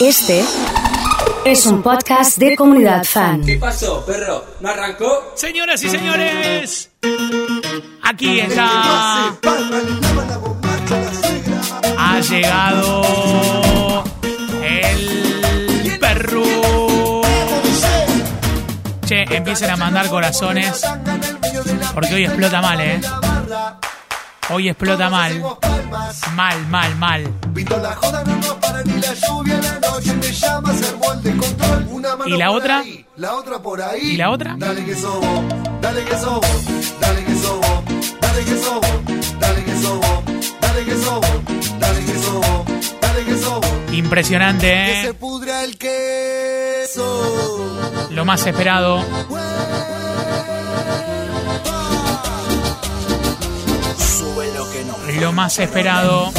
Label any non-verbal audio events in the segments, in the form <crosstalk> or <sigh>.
Este es un podcast de comunidad fan. ¿Qué pasó, perro? ¿No arrancó? Señoras y señores, aquí está. Ha llegado el perro. Che, empiecen a mandar corazones. Porque hoy explota mal, ¿eh? Hoy explota mal. Mal, mal, mal. ¿Y la otra? La otra por ahí. ¿Y la otra? Dale que sobo, dale que sobo, dale que sobo, dale que sobo, dale que sobo, dale que sobo, dale que sobo, dale que sobo. Impresionante, Que se ¿eh? pudra el queso. Lo más esperado. Sube lo más esperado.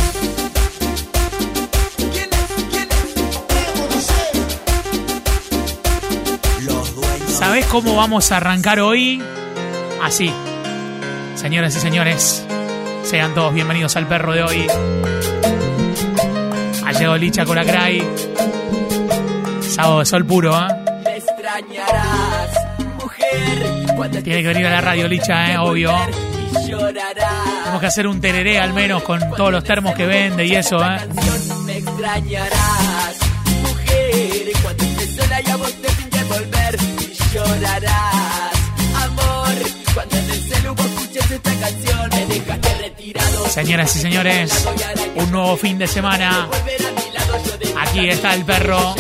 ¿Sabés cómo vamos a arrancar hoy? Así. Señoras y señores, sean todos bienvenidos al perro de hoy. Ha llegado Licha Colacray. Sábado de sol puro, ¿eh? Extrañarás, mujer, Tiene que venir a la radio, Licha, ¿eh? Obvio. y llorarás. Tenemos que hacer un tereré al menos con todos los termos que vende y eso, ¿eh? Me. Señoras y señores, un nuevo fin de semana. Aquí está el perro.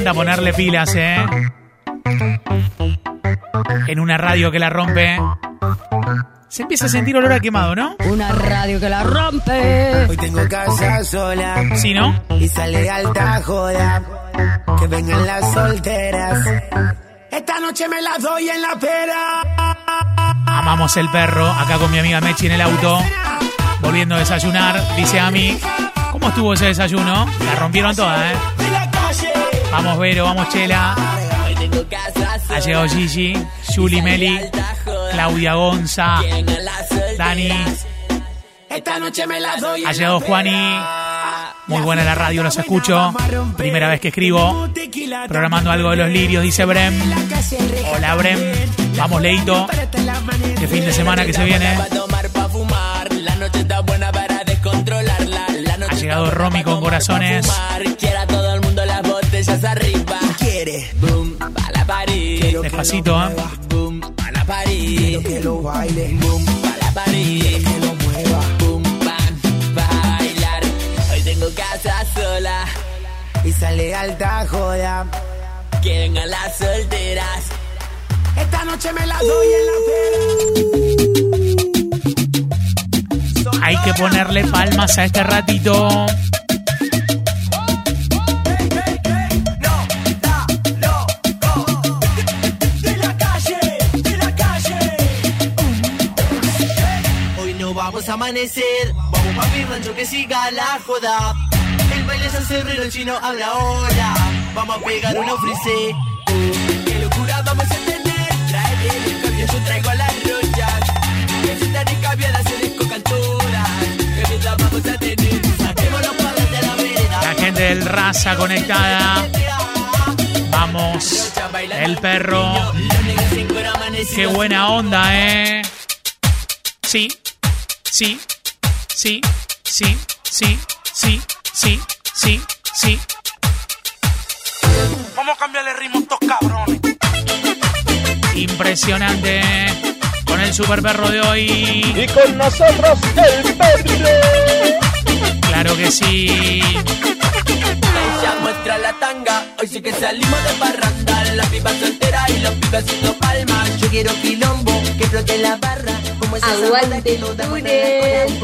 Encanta ponerle pilas, ¿eh? En una radio que la rompe. Se empieza a sentir olor a quemado, ¿no? Una radio que la rompe. Hoy tengo casa sola Sí, ¿no? y sale alta joda. Que vengan las solteras. Esta noche me las doy en la pera. Amamos el perro. Acá con mi amiga Mechi en el auto. Volviendo a desayunar. Dice a mí. ¿Cómo estuvo ese desayuno? La rompieron toda, ¿eh? Vamos, Vero, vamos, Chela. Ha llegado Gigi, Julie Meli, Claudia Gonza, Dani. Ha llegado Juani. Muy buena la radio, los escucho. Primera vez que escribo. Programando algo de los lirios, dice Brem. Hola, Brem. Vamos, Leito. Qué fin de semana que se viene. Ha llegado Romy con corazones fumar. Quiera todo el mundo las botellas arriba. Quiere Boom, pa' la pared. Despacito, ¿eh? Boom, pa' la pared. que lo baile. Boom, pa' la pared. Que lo mueva. Boom, pa' bailar. Hoy tengo casa sola. Y sale alta joda. Que vengan las solteras. Esta noche me las doy en la pera. Hay que ponerle palmas a este ratito. Amanecer, vamos pa' mi rancho que siga la joda. El baile es cerrero, el chino habla ahora. Vamos a pegar una frise. Qué locura vamos a tener. Trae el cambio, yo traigo las rochas. Que se están encabiadas, se descocan todas. Que vida vamos a tener. Saquemos los padres de la vereda. La gente del Raza conectada. Vamos. El perro. Qué buena onda, ¿eh? Sí, sí, sí, sí, sí, sí, sí, sí, sí. Vamos a cambiarle ritmo a estos cabrones. Impresionante. Con el super perro de hoy. Y con nosotros el perro. Claro que sí. Ella muestra la tanga, hoy sí que salimos de parranda La piba soltera y los pibes haciendo palmas Yo quiero quilombo, que flote la barra Como esa Aguante, cola.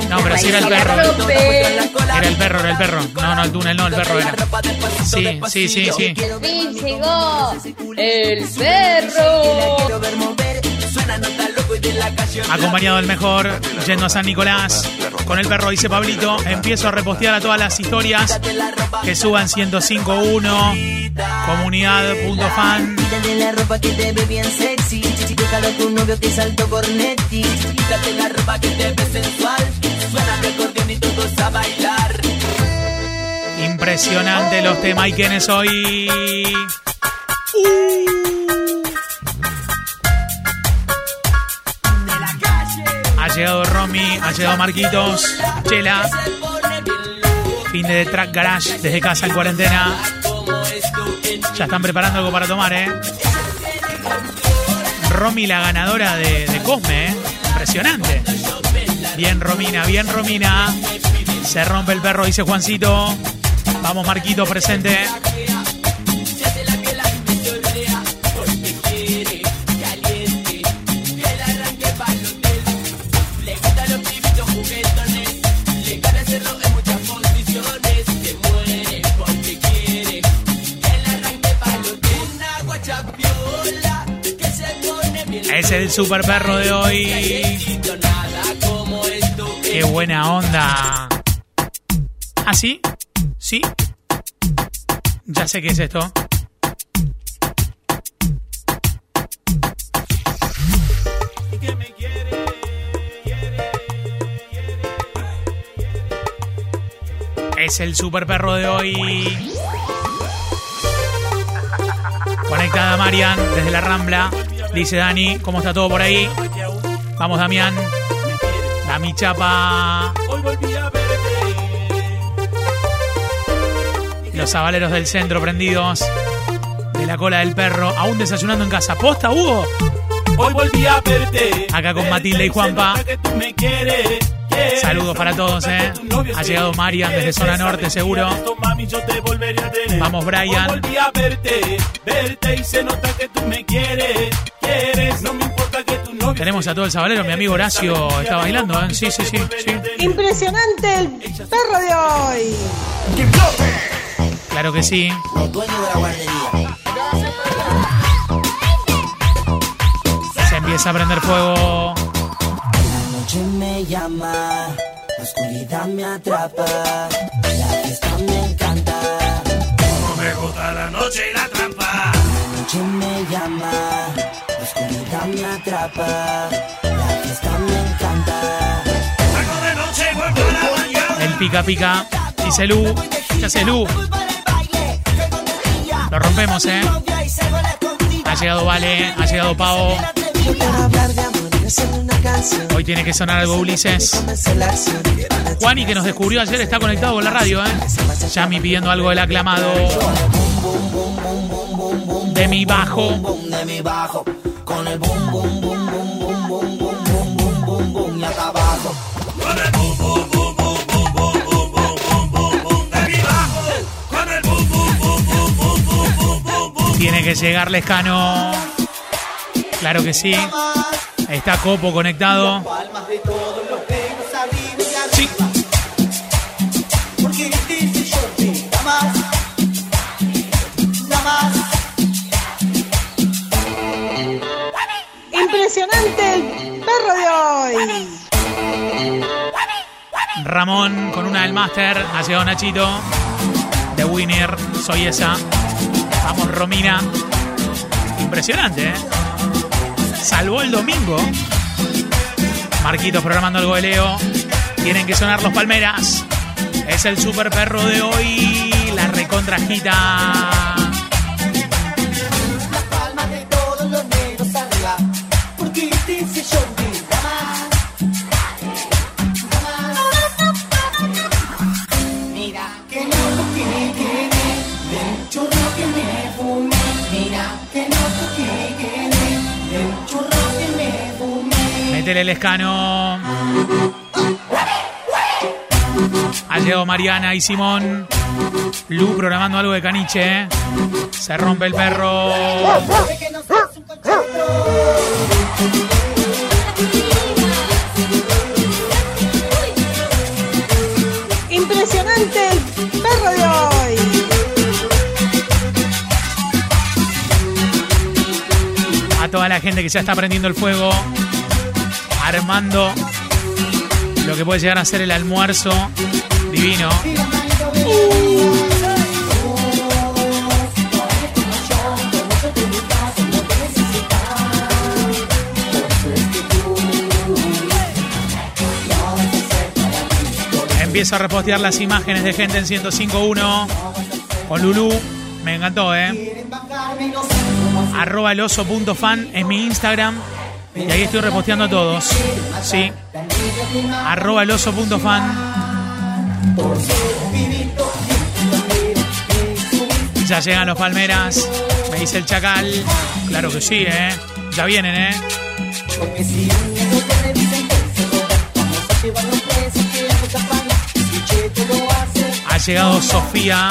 No, pero si era el perro. Era el perro, era el perro. No, no, el túnel, no, el perro era. Sí, sí, sí, sí. Sí, llegó el perro. Y Acompañado del mejor, yendo a San Nicolás. Con el perro, dice Pablito. Empiezo a repostear a todas las historias que suban 105.1. Comunidad.fan. Quítate la ropa que te ve bien llegado Romy, ha llegado Marquitos, Chela. Fin de Track Garage desde casa en cuarentena. Ya están preparando algo para tomar, ¿eh? Romy, la ganadora de, Cosme, ¿eh? Impresionante. Bien, Romina, bien, Romina. Se rompe el perro, dice Juancito. Vamos, Marquito, presente. El super perro de hoy. Qué buena onda. ¿Ah, sí? ¿Sí? Ya sé qué es esto. Es el super perro de hoy. Conectada Marian desde la Rambla. Dice Dani, ¿cómo está todo por ahí? Vamos, Damián. Dami Chapa. Los sabaleros del centro prendidos. De la cola del perro. Aún desayunando en casa. ¿Posta, Hugo? Hoy volví a verte. Acá con Matilde y Juanpa. Que tú me quieres. Saludos para todos, ¿eh? Ha llegado Marian desde zona norte, seguro. Vamos, Brian. Tenemos a todo el sabalero, mi amigo Horacio está bailando, ¿eh? Sí, sí, sí. sí. Impresionante el perro de hoy. Claro que sí. Se empieza a prender fuego. Llama, la oscuridad me atrapa, la fiesta me encanta. no me gusta la noche y la trampa. La noche me llama, la oscuridad me atrapa, la fiesta me encanta. Salgo de noche y vuelvo a la mañana. El pica pica. Dice Lu. ¿Qué hace Lu? Lo rompemos, ¿eh? Ha llegado Vale, ha llegado Pavo. Hoy tiene que sonar algo Ulises. Juani, que nos descubrió ayer, está conectado con la radio, ¿eh? Yami pidiendo algo del aclamado. De mi bajo. De mi bajo, con el boom boom boom boom boom boom boom boom boom boom y acá abajo. Con el boom, boom, boom, boom, boom, boom, boom, boom, boom, boom, boom de mi bajo. Con el boom, boom, boom, boom, boom, boom, boom, boom, boom. Tiene que llegar Lescano. Claro que sí. Está Copo conectado. Sí. Impresionante el perro de hoy. Ramón con una del máster. Ha llegado Nachito. The Winner. Soy esa. Vamos, Romina. Impresionante, ¿eh? Salvó el domingo. Marquitos programando algo de Leo. Tienen que sonar los palmeras. Es el super perro de hoy. La recontrajita. Fumé. Métele el escano. Ha llegado Mariana y Simón. Lu programando algo de caniche. ¿eh? Se rompe el perro. Impresionante el perro de hoy. A toda la gente que ya está prendiendo el fuego. Armando lo que puede llegar a ser el almuerzo divino. Empiezo a repostear las imágenes de gente en 105.1 con Lulu. Me encantó, ¿eh? Arroba el oso.fan es mi Instagram. Y ahí estoy reposteando a todos. Sí. Arroba el oso.fan. Ya llegan los palmeras. Me dice el chacal. Claro que sí, ¿eh? Ya vienen, ¿eh? Ha llegado Sofía.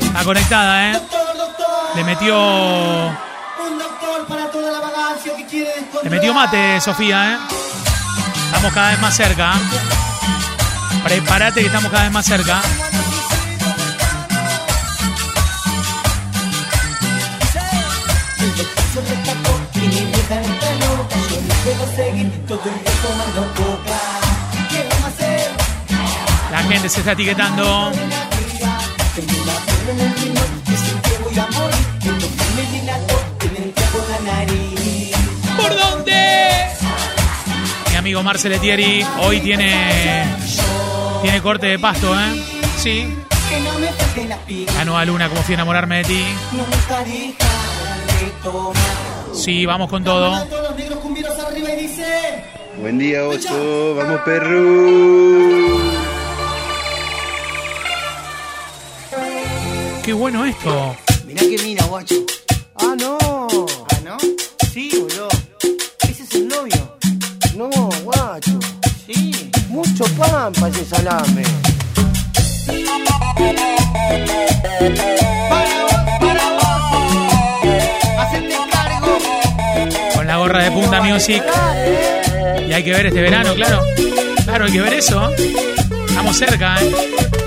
Está conectada, ¿eh? Le metió. Le metió mate, Sofía, ¿eh? Estamos cada vez más cerca. Prepárate que estamos cada vez más cerca. La gente se está etiquetando. ¿Por dónde? Mi amigo Marcel Etieri hoy tiene tiene corte de pasto, ¿eh? Sí. La nueva luna, como fui a enamorarme de ti. Sí, vamos con todo. Buen día, oso. Vamos, perro. Qué bueno esto. Mirá que mina, guacho. Ah, no. ¿Ah, no? Sí, boludo. Ese es el novio. No, guacho. Sí. Mucho pan para ese salame. Para vos, para vos. Hacete cargo. Con la gorra de Punta Music. Y hay que ver este verano, claro. Claro, hay que ver eso. Estamos cerca, ¿eh?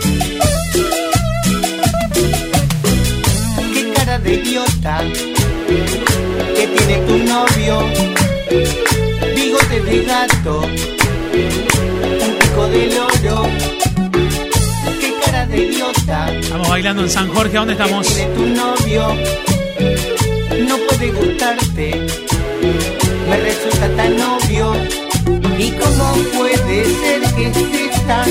Que tiene tu novio. Bigote de gato. Un pico de loro. Qué cara de idiota Estamos bailando en San Jorge. ¿A dónde estamos? tiene tu novio. No puede gustarte. Me resulta tan obvio. ¿Y cómo puede ser que estés tan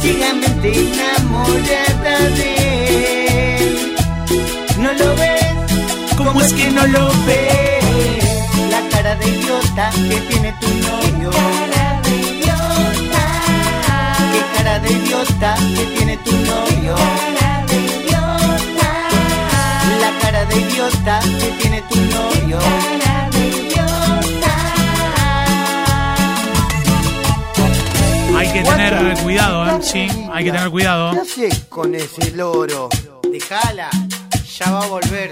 ciegamente enamorada de él? ¿No lo ves? ¿Cómo es que no lo ves? La cara de idiota que tiene tu novio. cara de idiota. Qué cara de idiota que tiene tu novio. cara de idiota. La cara de idiota que tiene tu novio. cara de idiota. Hay que tener cuidado, ¿eh? Sí, hay que tener cuidado. ¿Qué haces con ese loro? Dejala, ya va a volver.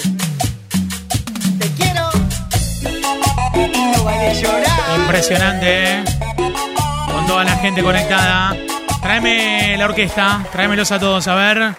Impresionante, ¿eh? Con toda la gente conectada. Tráeme la orquesta, tráemelos a todos, a ver.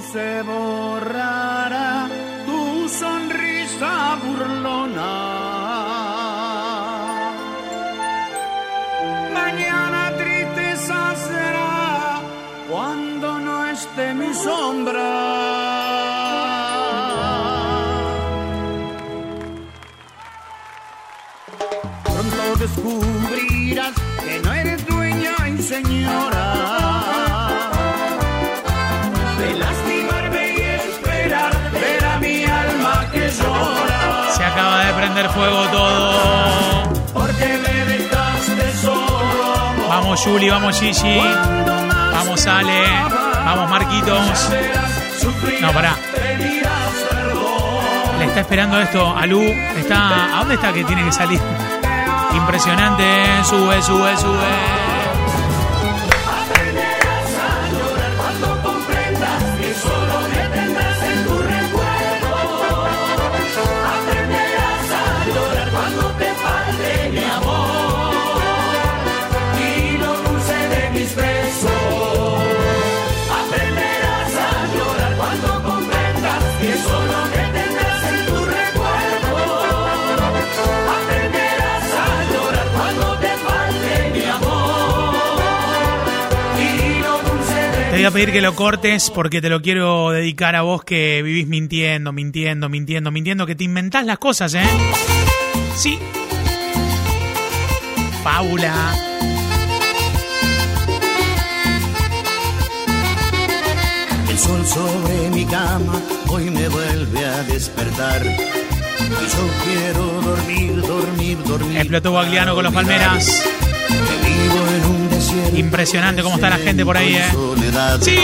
Se borrará tu sonrisa burlona. Mañana tristeza será cuando no esté mi sombra. Pronto descubrirás que no eres dueña y señora prender fuego todo. Porque me dejaste solo. Vamos, Juli, vamos, Gigi. Vamos, Ale. Vamos, Marquitos. No, pará. Le está esperando esto a Lu. Está, ¿A dónde está que tiene que salir? Impresionante. Sube, sube, sube. Voy a pedir que lo cortes porque te lo quiero dedicar a vos que vivís mintiendo, mintiendo, mintiendo, mintiendo, que te inventás las cosas, ¿eh? Sí. Fábula. El sol sobre mi cama hoy me vuelve a despertar. Y yo quiero dormir, dormir, dormir. Explotó Guagliano con los Palmeras. Que vivo en un desierto. Impresionante cómo está la gente por ahí, ¿eh? Sí.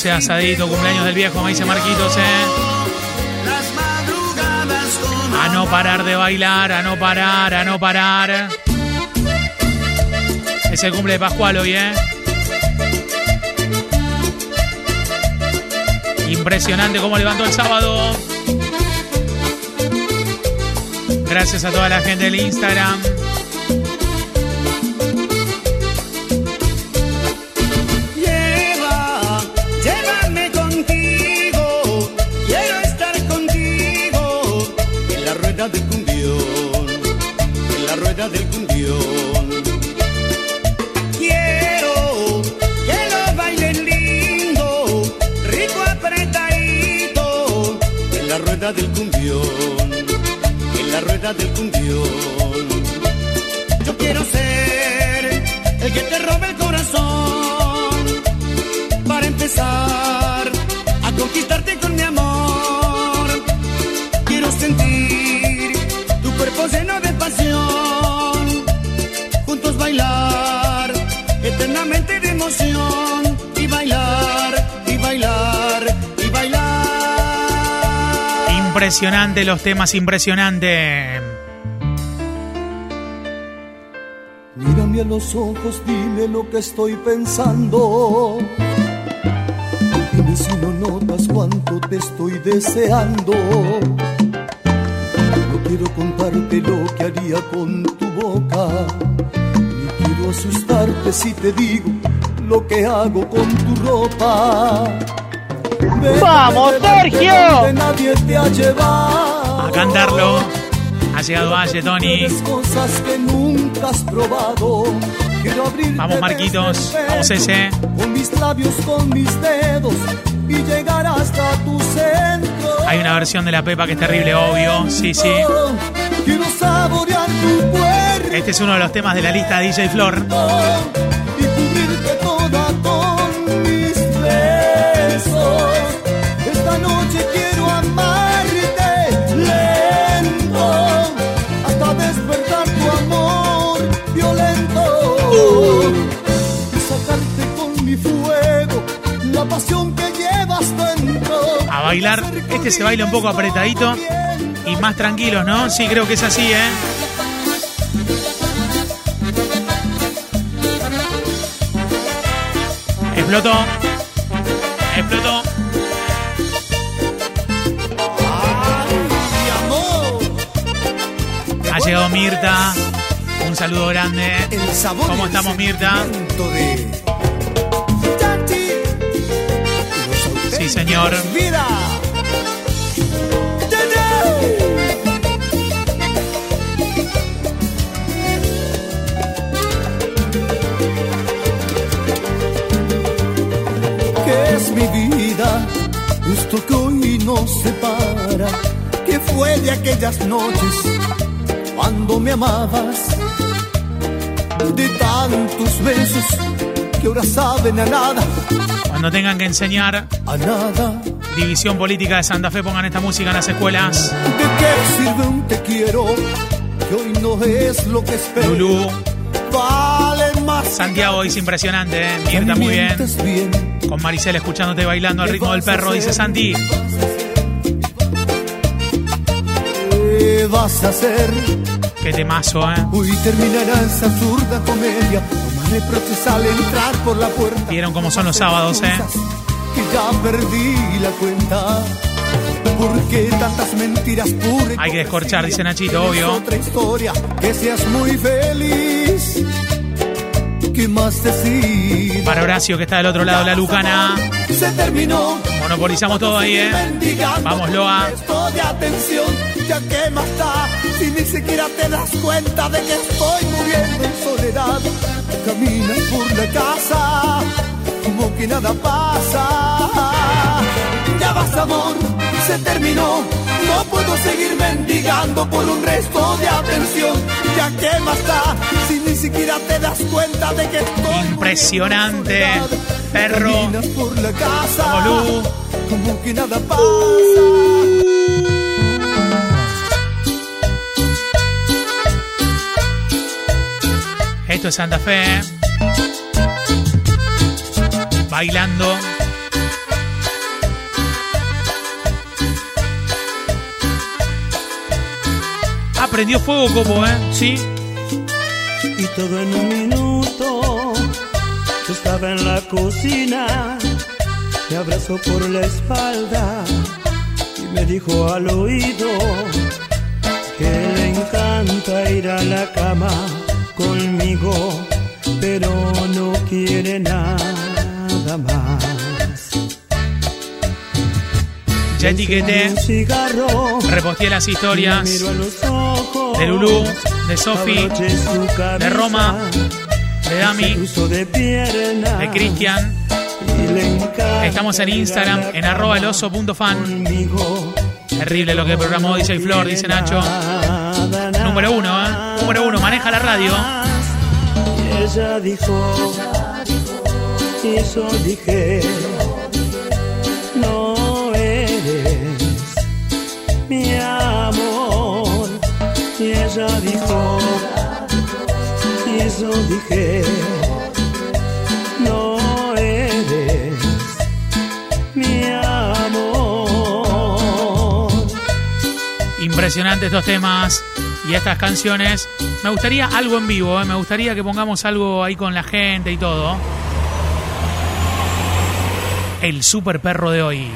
Noche asadito, cumpleaños del viejo, me dice Marquitos, ¿eh? A no parar de bailar, a no parar, a no parar. Es el cumple de Pascual hoy, ¿eh? Impresionante cómo levantó el sábado. Gracias a toda la gente del Instagram. Quiero que lo bailen lindo, rico apretadito, en la rueda del cumbión, en la rueda del cumbión. Yo quiero ser el que te robe el corazón para empezar a conquistarte con mi amor. Quiero sentir tu cuerpo lleno de pasión, bailar eternamente de emoción y bailar y bailar y bailar. Impresionante los temas, impresionante. Mírame a los ojos, dime lo que estoy pensando. Dime si no notas cuánto te estoy deseando. No quiero contarte lo que haría con tu boca. Quiero asustarte si te digo lo que hago con tu ropa. Déjame ¡Vamos, Sergio! Nadie te ha llevado. A cantarlo. Ha llegado Valle, Tony. Cosas que nunca has probado. Vamos, Marquitos. Vamos, ese. Con mis labios, con mis dedos y llegar hasta tu centro. Hay una versión de la Pepa que es terrible, obvio. Sí, sí. Quiero saborear tu cuerpo Este es uno de los temas de la lista de DJ Flor. y cubrirte toda con mis besos. Esta noche quiero amarte lento hasta despertar tu amor violento y sacarte con mi fuego la pasión que llevas dentro. A bailar. Este se baila un poco apretadito y más tranquilos, ¿no? Sí, creo que es así, ¿eh? Explotó. Explotó. Mi amor. Ha llegado Mirta. Un saludo grande. El sabor ¿Cómo estamos, Mirta? Sí, señor. Vida. Esto que hoy nos separa. ¿Qué fue de aquellas noches cuando me amabas? De tantos besos que ahora saben a nada, Cuando tengan que enseñar a nada. división política de Santa Fe, pongan esta música en las escuelas. ¿De qué sirve un te quiero? Que hoy no es lo que espero. Lulú. Vale más. Santiago dice impresionante, ¿eh? Mirta muy bien. Bien. Con Maricel escuchándote bailando al ritmo del perro, dice Santi. ¿Qué vas a hacer? Qué temazo, ¿eh? Hoy terminará esa absurda comedia. No me reproches al entrar por la puerta. Vieron cómo son los sábados, ¿eh? Que ya perdí la cuenta. ¿Por qué tantas mentiras puras? Hay que descorchar, dice Nachito, obvio. Otra historia, que seas muy feliz. ¿Qué más decir? Para Horacio, que está del otro lado la Lucana. Se terminó. Monopolizamos todo ahí, ¿eh? Vamos, Loa. De atención, ya que más da, si ni siquiera te das cuenta de que estoy muriendo en soledad. Caminas por la casa, como que nada pasa. Ya vas, amor, se terminó. No puedo seguir mendigando por un resto de atención. Ya que más da, si ni siquiera te das cuenta de que estoy Impresionante. Perro. Por la casa, como que nada pasa. Esto es Santa Fe. Bailando. Prendió fuego como, ¿eh? Sí. Y todo en un minuto. Yo estaba en la cocina, me abrazó por la espalda y me dijo al oído que le encanta ir a la cama conmigo, pero no quiere nada más. Ya etiqueté. Reposteé las historias de Lulú, de Sofi, de Roma, de Dami, de Cristian. Estamos en Instagram, en arroba el oso.fan. conmigo. Terrible lo que programó DJ Flor, dice Nacho. Número uno, ¿eh? Número uno, maneja la radio. Ella dijo, y yo dije, mi amor. Y ella dijo, y yo dije, no eres mi amor. Impresionante estos temas y estas canciones. Me gustaría algo en vivo, ¿eh? me gustaría que pongamos algo ahí con la gente y todo. El super perro de hoy.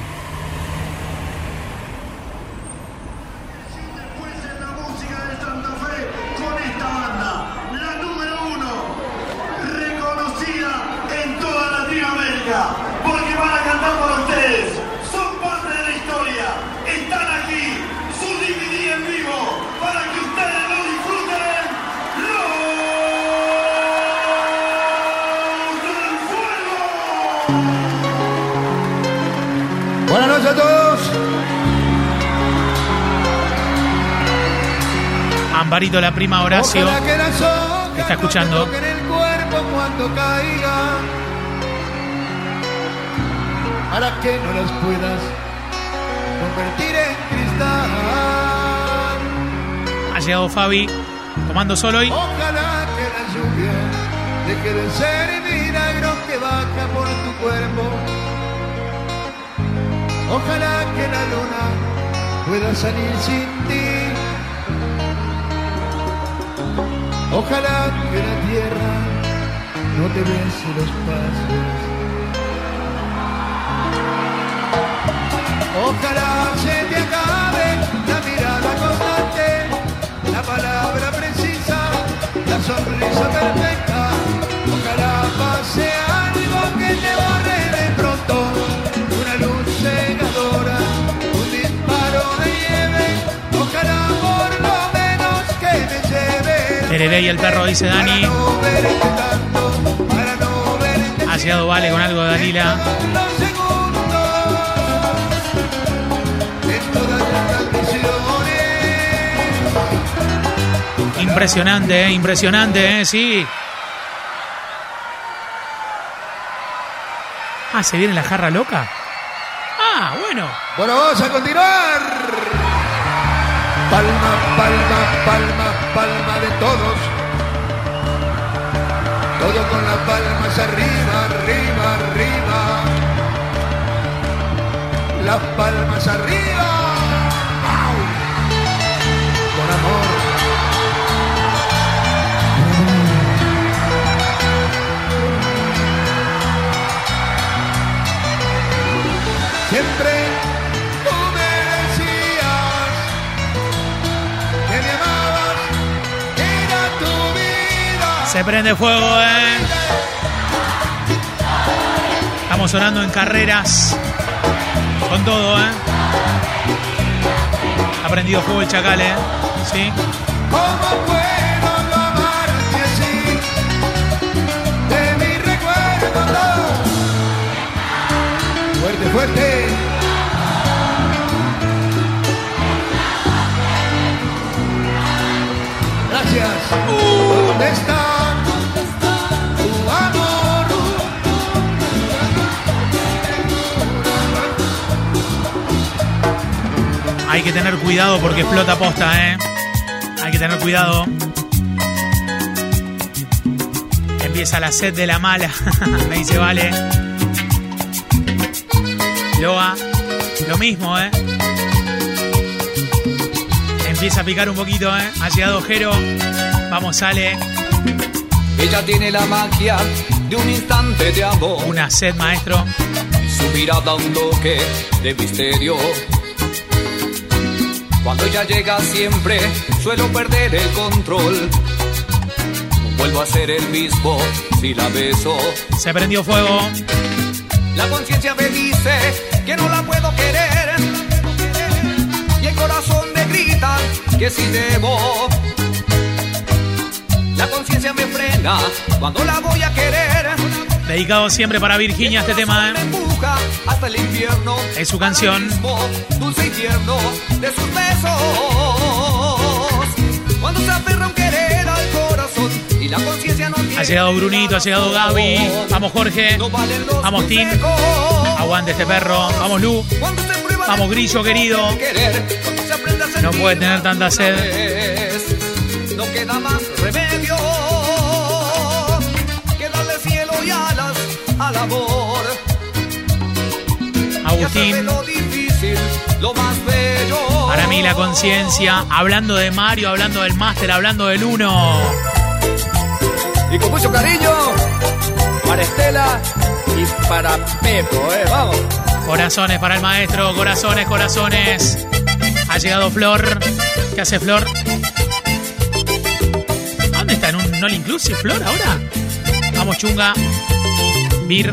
Ambarito, la prima Horacio. Que Está escuchando. el. Para que no las puedas convertir en cristal. Ha llegado Fabi tomando solo hoy. Ojalá que la lluvia deje de ser milagro que baja por tu cuerpo. Ojalá que la luna pueda salir sin ti. Ojalá que la tierra no te bese los pasos. Ojalá se te acabe la mirada constante, la palabra precisa, la sonrisa perfecta. Ojalá pase algo que te borre Tereré y el perro, dice Dani. Ha llegado Vale con algo de Dalila. Impresionante, eh, impresionante, eh, sí. Ah, ¿se viene la jarra loca? Ah, bueno. Bueno, vamos a continuar. Palma, palma, palma, de todos. Todo con las palmas arriba, arriba, arriba. Las palmas arriba. Se prende fuego, eh. Estamos sonando en carreras. Con todo, eh. Ha prendido fuego el chacal, eh. Sí. Fuerte, fuerte. Gracias. ¿Dónde está Hay que tener cuidado porque explota posta, ¿eh? Hay que tener cuidado. Empieza la sed de la mala. <laughs> Me dice, vale. Loa, lo mismo, ¿eh? Empieza a picar un poquito, ¿eh? Ha llegado Jero. Vamos, sale. Ella tiene la magia de un instante de amor. Una sed, maestro. Su mirada un toque de misterio. Cuando ella llega siempre suelo perder el control. No vuelvo a ser el mismo si la beso. Se prendió fuego. La conciencia me dice que no la puedo querer. Y el corazón me grita que si debo. La conciencia me frena cuando la voy a querer. Dedicado siempre para Virginia este tema, ¿eh? Empuja hasta el infierno. Es su canción. Dulce y tierno de sus besos. Cuando se aferra un querer al corazón y la conciencia no tiene. Ha llegado Brunito, ha llegado Gaby. Vamos, Jorge. Vamos, Tim. Aguante este perro. Vamos, Lu. Vamos, Grillo querido. No puede tener tanta sed. Amor. Agustín. Lo difícil, lo más bello. Para mí la conciencia, hablando de Mario, hablando del máster, hablando del uno. Y con mucho cariño para Estela y para Pepo, eh, vamos. Corazones para el maestro, corazones, corazones. Ha llegado Flor. ¿Qué hace Flor? ¿Dónde está? ¿En un All Inclusive Flor ahora? Vamos, chunga. Vir.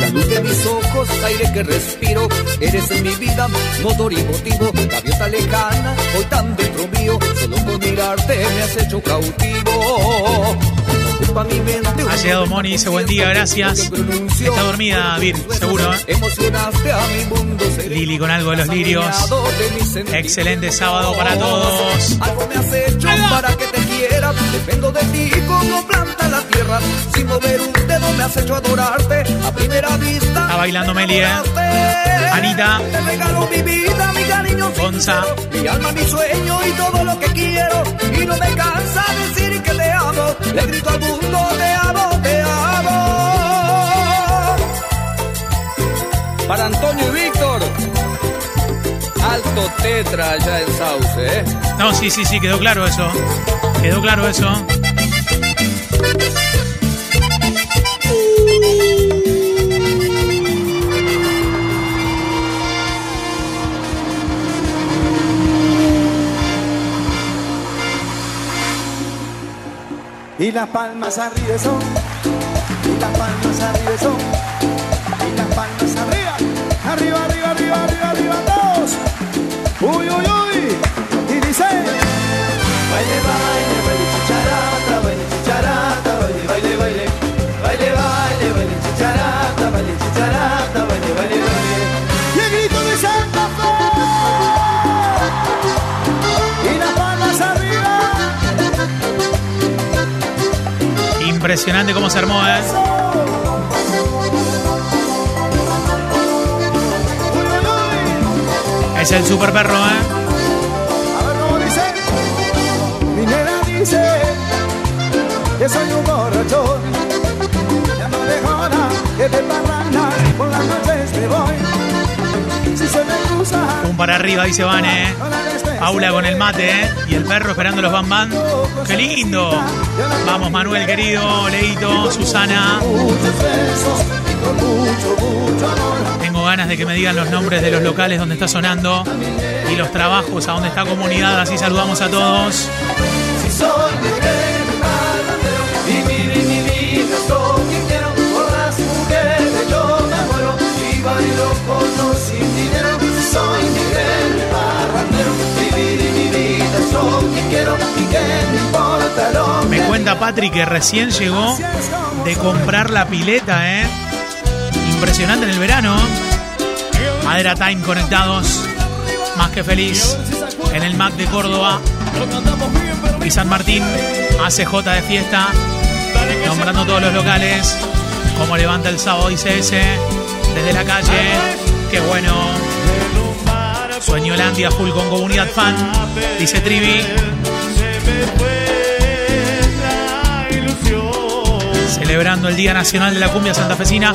La luz de mis ojos, aire que respiro, eres en mi vida, motor y motivo, gaviota lejana, hoy tan dentro mío, solo con mirarte me has hecho cautivo. Ha llegado Moni, dice buen día, gracias. Está dormida, Vir, seguro. ¿eh? Lili con algo de los lirios. Excelente sábado para todos. Algo me has hecho para que te quiera, dependo de ti como planta sin mover un dedo me has hecho adorarte, a primera vista. Está bailando Meli, ¿eh? Anita. Te regalo mi vida, mi cariño Gonza. mi alma, mi sueño y todo lo que quiero. Y no me cansa decir que te amo. Le grito al mundo, te amo, te amo. Para Antonio y Víctor. Alto tetra ya en Sauce, ¿eh? No, sí, sí, sí, quedó claro eso. Quedó claro eso. Y las palmas arriba son, y las palmas arriba son, y las palmas arriba, arriba, arriba, arriba, arriba, arriba, todos. Uy, uy, uy. Y dice, baile, baile, Impresionante cómo se armó, ¿eh? Es el super perro, ¿eh? A ver cómo dice. Nena dice que soy un borrachón. Ya no de joda, que de parranda, para arriba, dice Vane. Paula con el mate, ¿eh? Y el perro esperando los bambán. ¡Qué lindo! Vamos, Manuel, querido, Leito, Susana. Tengo ganas de que me digan los nombres de los locales donde está sonando y los trabajos a donde está comunidad. Así saludamos a todos. Sin dinero. Soy Miguel vivir mi vida es lo que quiero y que me importa lo Me cuenta Patri que recién llegó de comprar la pileta, ¿eh? Impresionante en el verano. Madera Time conectados. Más que feliz. En el MAC de Córdoba. Y San Martín. ACJ de fiesta. Nombrando todos los locales. Como levanta el sábado ICS. Desde la calle. Qué bueno. Sueñolandia full con comunidad fan. Dice Trivi. Celebrando el Día Nacional de la Cumbia Santafesina.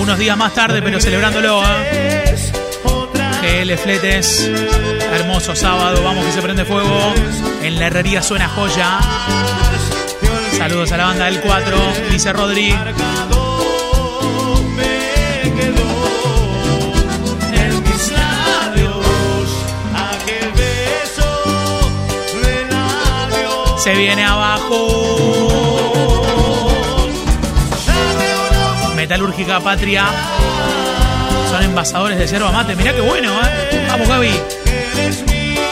Unos días más tarde, pero celebrándolo. ¿eh? GL Fletes. Hermoso sábado. Vamos que se prende fuego. En la herrería suena joya. Saludos a la banda del 4. Dice Rodri. Se viene abajo. Metalúrgica Patria. Son envasadores de yerba mate. Mirá qué bueno, ¿eh? Vamos, Gaby.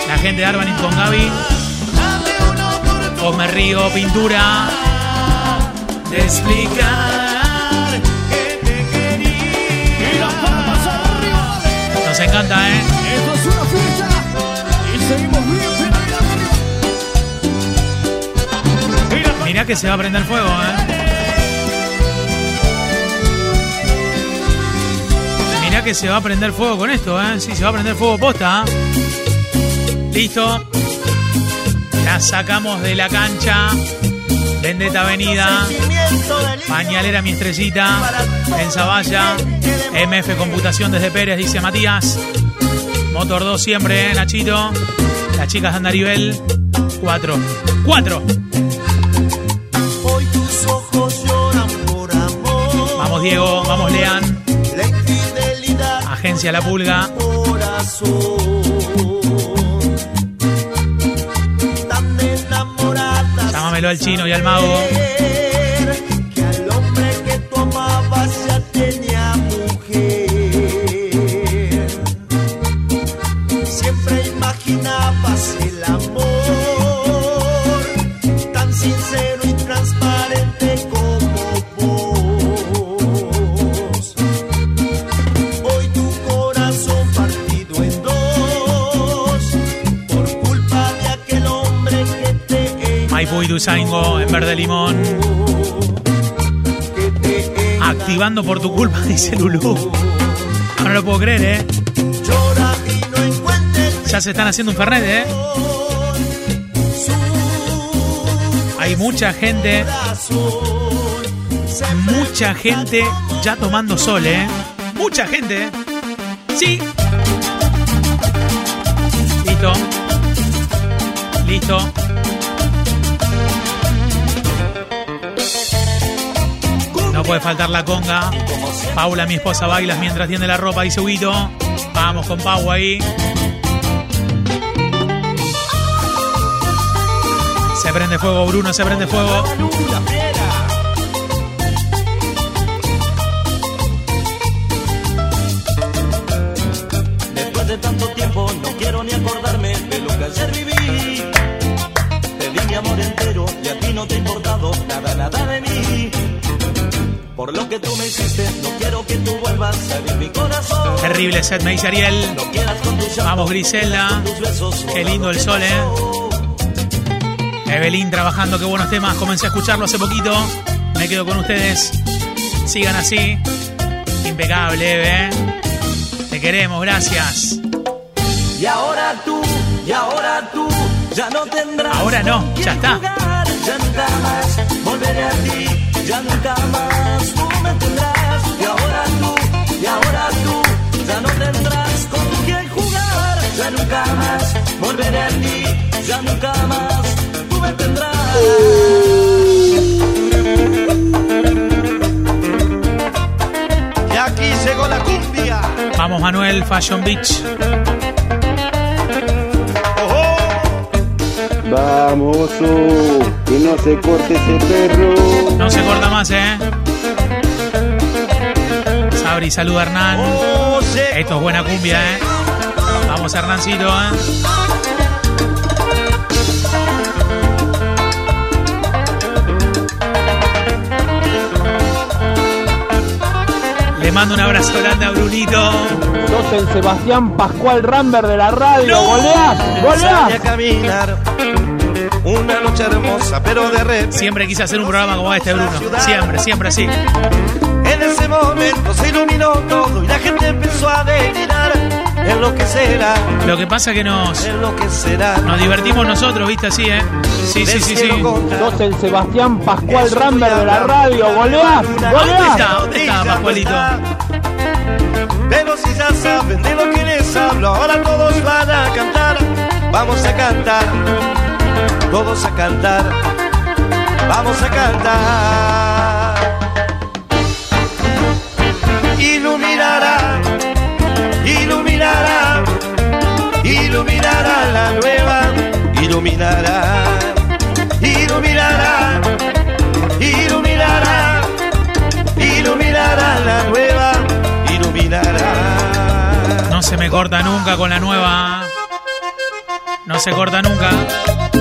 La gente de Arbanin con Gaby. O me río, pintura. De explicar que te quería. Nos encanta, ¿eh? Mirá que se va a prender fuego, ¿eh? Mirá que se va a prender fuego con esto, ¿eh? Sí, se va a prender fuego posta. ¿eh? Listo. La sacamos de la cancha. Vendetta Avenida. Pañalera mi estrellita. En Zavalla. MF Computación desde Pérez, dice Matías. Motor 2 siempre, ¿eh? Nachito. Las chicas de Andarivel. 4. 4. Diego, vamos Lean. Agencia La Pulga. Llámamelo al chino y al mago. Duzaingo en verde limón. Activando por tu culpa, <laughs> dice Lulú. No lo puedo creer, ¿eh? Ya se están haciendo un fernet, ¿eh? Hay mucha gente, mucha gente ya tomando sol, ¿eh? Mucha gente, ¿eh? Sí. Listo. Listo. No puede faltar la conga. Paula, mi esposa, bailas mientras tiende la ropa, dice Huguito. Vamos con Pau ahí. Se prende fuego, Bruno, se prende fuego. Que tú me hiciste, no quiero que tú vuelvas a herir mi corazón. Terrible set, me dice Ariel. No quieras con tu llanto, Vamos, Grisela. besos, Qué lindo el sol, ¿eh? Evelyn trabajando, qué buenos temas. Comencé a escucharlo hace poquito. Me quedo con ustedes. Sigan así. Impecable, Eve. ¿eh? Te queremos, gracias. Y ahora tú, y ahora tú, ya no tendrás. Ahora no, ya está. Nunca más tú me tendrás. Y aquí llegó la cumbia. Vamos, Manuel, Fashion Beach. Vamos, oso, que no se corte ese perro. No se corta más, ¿eh? Sabri, saluda Hernán. Esto es buena cumbia, ¿eh? Vamos, Hernancito, ¿eh? Mando un abrazo grande a Brunito. Sos el Sebastián Pascual Ramber de la radio. No. ¡Goleás! A ¡Goleás! caminar. Una noche hermosa, pero de repente. Siempre quise hacer un programa como este, Bruno. Siempre, siempre así. En ese momento se iluminó todo y la gente empezó a delirar. En lo que será, Lo que pasa es que nos, en lo que será. nos divertimos nosotros, ¿viste? Así, ¿eh? Sí, sí, sí, sí. Sos el Sebastián Pascual Ramber de la radio. ¡Goleás! ¿Dónde está? ¿Dónde está, Pascualito? Pero si ya saben de lo que les hablo, ahora todos van a cantar. Vamos a cantar, todos a cantar. Vamos a cantar. Iluminará, iluminará, iluminará la nueva. Iluminará, corta nunca con la nueva. No se corta nunca.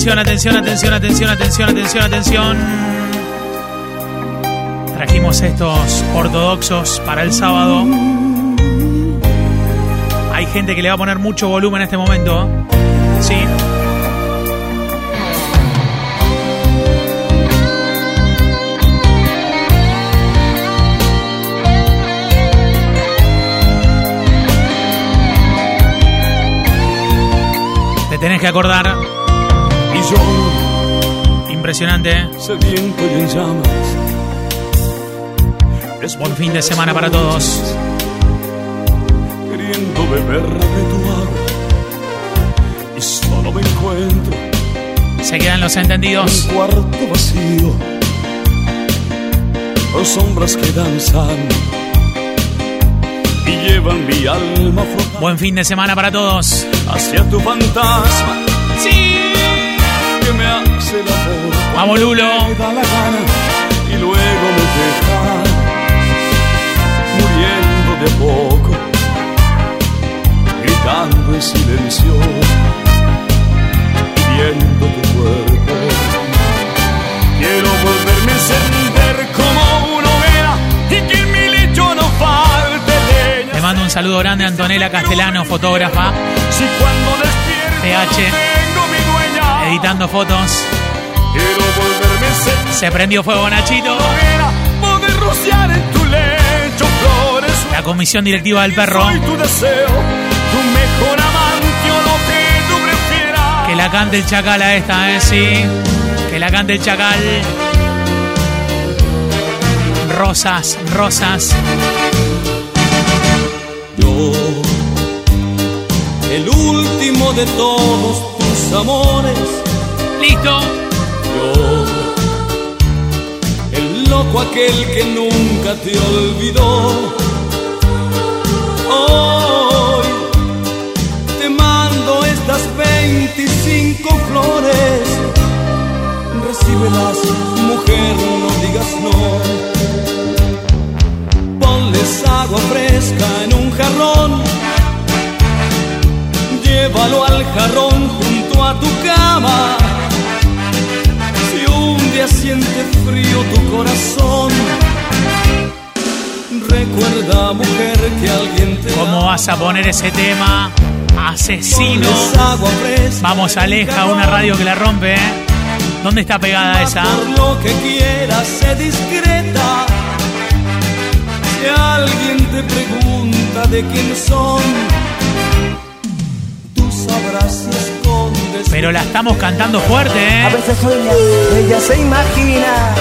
Atención, atención, atención, atención, atención, atención, atención. Trajimos estos ortodoxos para el sábado. Hay gente que le va a poner mucho volumen en este momento. Sí. Te tenés que acordar. Impresionante. ¿eh? en llamas. Buen fin de semana para todos. Queriendo beber de tu agua. Y solo me encuentro Se quedan los entendidos. en un cuarto vacío. Con sombras que danzan. Y llevan mi alma flotando Buen fin de semana para todos. hacia tu fantasma. Sí. Me hace el amor. Vamos, Lulo. Me da la gana y luego me deja muriendo de poco, gritando en silencio, pidiendo tu cuerpo. Quiero volverme a encender como una hoguera y que en mi lecho no falte leña. Le mando un saludo grande a Antonella Castellano, fotógrafa, Si cuando despierto dueña, editando fotos. Se prendió fuego Nachito. La comisión directiva del perro. Que la cante el chacal a esta, ¿eh? Sí. Que la cante el chacal. Rosas, rosas. Yo, el último de todos tus amores. Listo. Yo, el loco aquel que nunca te olvidó. Hoy te mando estas 25 flores. Recíbelas, mujer, no digas no. Ponles agua fresca en un jarrón. Llévalo al jarrón junto a tu cama. Día siente frío tu corazón, recuerda, mujer, que alguien te ¿Cómo vas a poner ese tema? Asesino. Vamos, aleja una radio que la rompe, ¿eh? ¿Dónde está pegada esa? Por lo que quieras, sé discreta. Si alguien te pregunta de quién son, tú sabrás si escondes. Pero la estamos cantando fuerte, A ¿eh? veces sueña, ella se imagina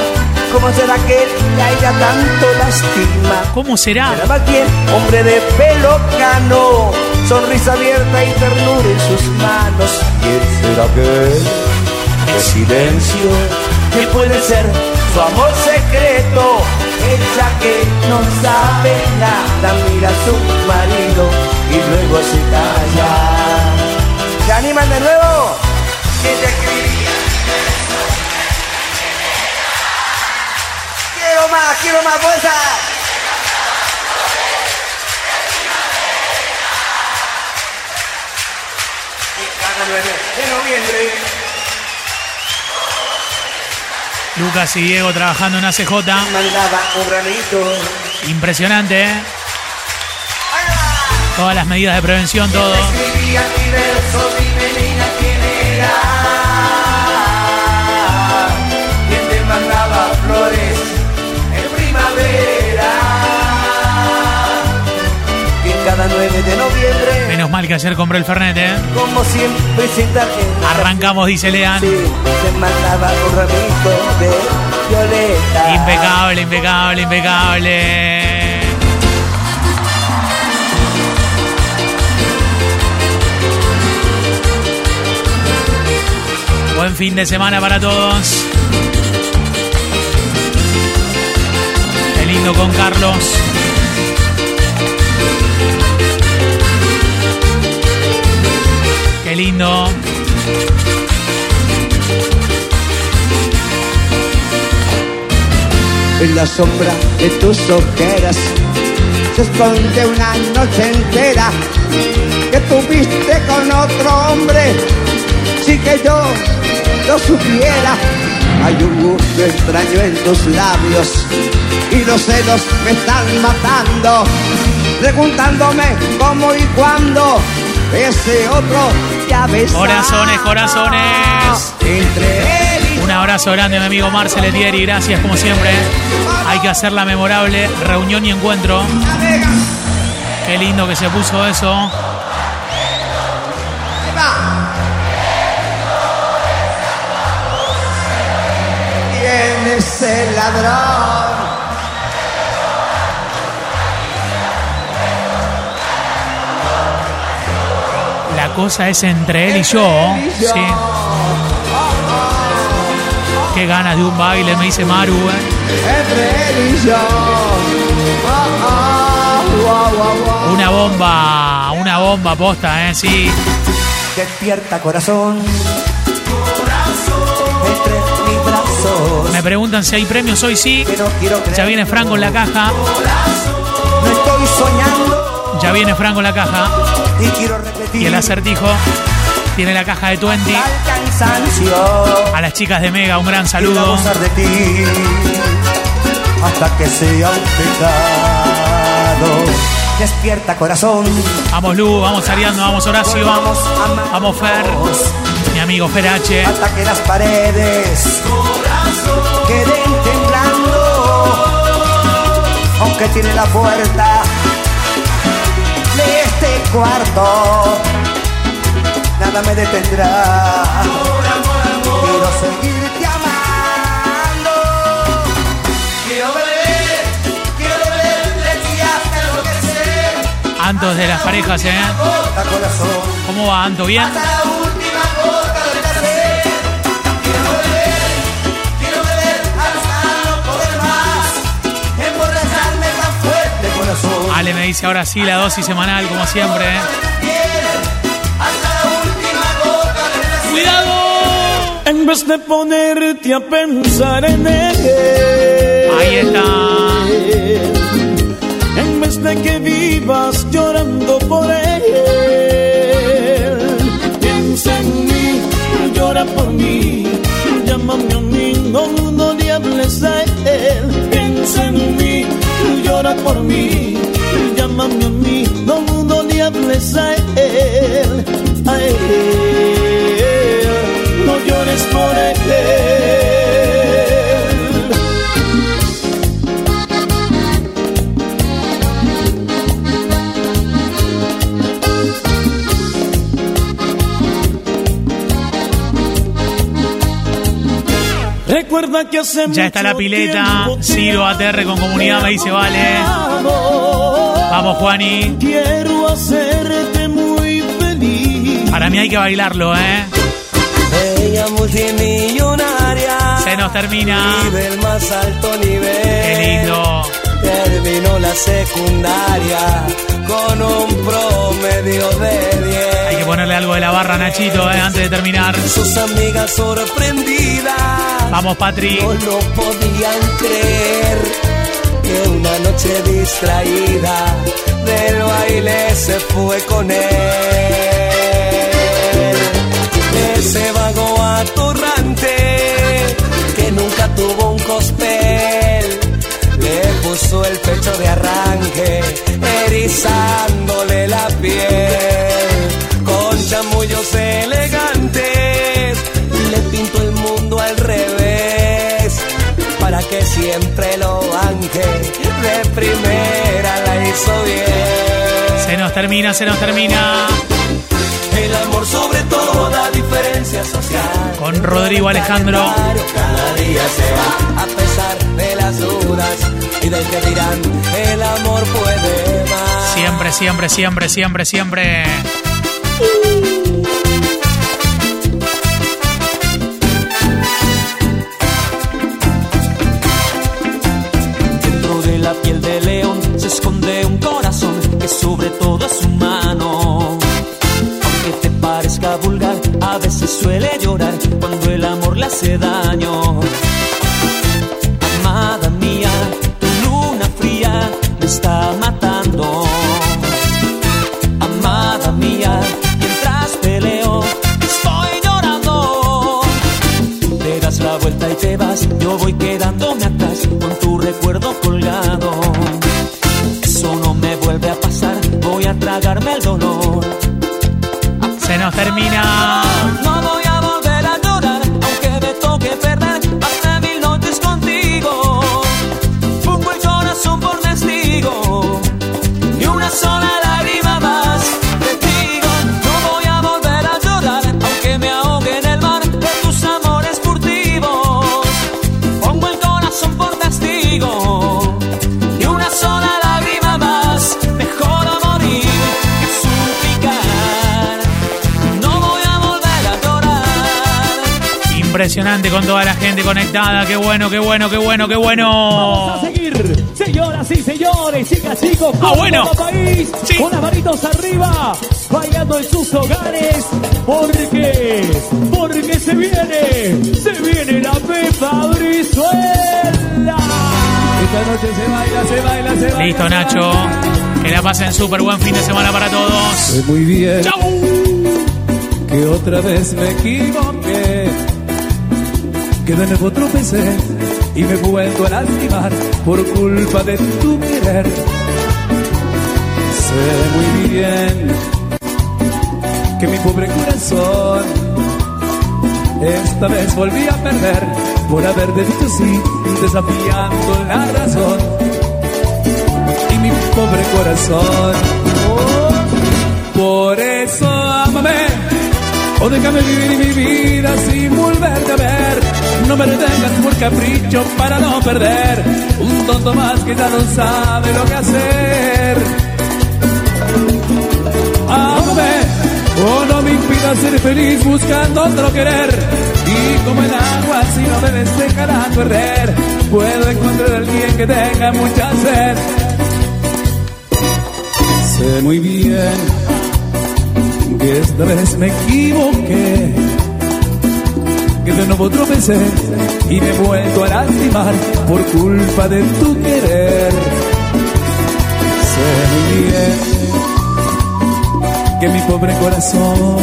cómo será que a ella tanto lastima. ¿Cómo será? Será más bien hombre de pelo cano, sonrisa abierta y ternura en sus manos. ¿Quién será que de silencio? ¿Qué puede ser su amor secreto? Ella que no sabe nada mira a su marido y luego se calla. ¿Se animan de nuevo? Quiero más, quiero más fuerza. de noviembre. Lucas y Diego trabajando en ACJ. Mandaba un granito. Impresionante, ¿eh? Todas las medidas de prevención, todo. Escribía mi verso, dime niña quién era. Quien te mandaba flores en primavera. Que cada 9 de noviembre, Menos mal que ayer compré el Fernet, ¿eh? como siempre. Arrancamos, dice Lean. Sí, de violeta. Impecable, impecable, impecable. Buen fin de semana para todos. Qué lindo con Carlos. Qué lindo. En la sombra de tus ojeras se esconde una noche entera que tuviste con otro hombre. Si que yo lo supiera, hay un gusto extraño en tus labios y los celos me están matando, preguntándome cómo y cuándo ese otro ya ves. Corazones, corazones. Entre él y Un abrazo grande a mi amigo Marcel Etieri, gracias como siempre. Hay que hacer la memorable reunión y encuentro. Qué lindo que se puso eso. ¿Quién es el ladrón? La cosa es entre él y yo. Sí. Qué ganas de un baile, me dice Maru. ¿eh? Entre él y yo. Una bomba, una bomba posta, ¿eh? Sí. Despierta corazón. Entre Me preguntan si hay premios hoy, sí. No. Ya viene Franco en la caja. No estoy soñando. Ya viene Franco en la caja. Y quiero repetir. Y el acertijo tiene la caja de 20. Al cansancio. A las chicas de Mega, un gran saludo. abusar de ti. Hasta que sea un pecado. Despierta corazón. Vamos Lu, vamos Ariando, vamos Horacio. Vamos Fer. Mi amigo Fer H. Hasta que las paredes queden temblando. aunque tiene la puerta de este cuarto. Nada me detendrá. Quiero seguirte amando. Quiero beber, quiero enloquecer. Antos de las parejas, ¿eh? ¿Cómo va, Anto? ¿Bien? Corazón. Ale me dice ahora sí la dosis semanal, como siempre. ¿eh? ¡Cuidado! En vez de ponerte a pensar en él. Ahí está. En vez de que vivas llorando por él. Piensa en mí, llora por mí. Llámame llora por mí. Llámame a mí, no, no le hables a él. A él. No llores por él. Ya está la pileta. Ciro ATR con comunidad me dice, vale. Vamos, Juani. Quiero hacerte muy feliz. Para mí hay que bailarlo, ¿eh? Ella multimillonaria. Se nos termina. Vive el más alto nivel. Qué lindo. Terminó la secundaria con un promedio de 10. Hay que ponerle algo de la barra a Nachito, ¿eh? Antes de terminar. Sus amigas sorprendidas Vamos, Patri. no lo podían creer que una noche distraída del baile se fue con él. Ese vago atorrante que nunca tuvo un le puso el pecho de arranque, erizándole la piel con chamullos elegantes. Le pintó el mundo al revés para que siempre lo banque. De primera la hizo bien. Se nos termina, se nos termina. El amor sobre toda diferencia social. Con Rodrigo Alejandro. Cada día se va a de las dudas y del que dirán el amor puede más. Siempre, siempre, siempre, siempre, siempre. Dentro de la piel de león se esconde un corazón que sobre todo es humano. Aunque te parezca vulgar, a veces suele llorar cuando el amor le hace daño. Impresionante con toda la gente conectada. Qué bueno, qué bueno, qué bueno, qué Vamos a bueno. seguir, señoras y señores, chicas, chicos, Ah, bueno. todo país, Sí. con las manitos arriba, bailando en sus hogares, porque, porque se viene, se viene la Pepa Brizuela. Esta noche se baila, se baila, se baila. Listo, Nacho. Que la pasen súper buen fin de semana para todos. Muy bien ¡Chau! que otra vez me equivoqué, que de nuevo tropecé y me vuelvo a lastimar por culpa de tu querer. Sé muy bien que mi pobre corazón esta vez volví a perder por haber dicho sí, desafiando la razón. pobre corazón. Oh, por eso ámame, o déjame vivir mi vida sin volverte a ver. No me detengas por capricho para no perder un tonto más que ya no sabe lo que hacer. Ámame, o no me impidas ser feliz buscando otro querer. Y como el agua, si no debes dejar a correr, puedo encontrar a alguien que tenga mucha sed. Sé muy bien que esta vez me equivoqué, que de nuevo tropecé y me he vuelto a lastimar por culpa de tu querer. Sé muy bien que mi pobre corazón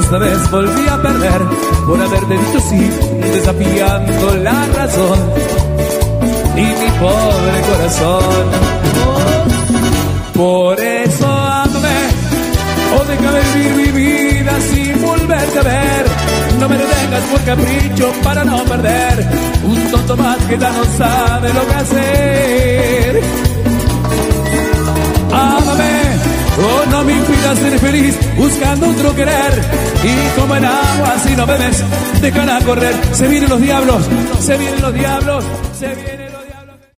esta vez volví a perder por haberte dicho sí, desafiando la razón y mi pobre corazón. Por vida sin volverte a ver. No me detengas por capricho para no perder un tonto más que ya no sabe lo que hacer. Ámame, Oh, no me impidas ser feliz buscando otro querer. Y como en agua, si no bebes, déjala correr. Se vienen los diablos, se vienen los diablos, se vienen.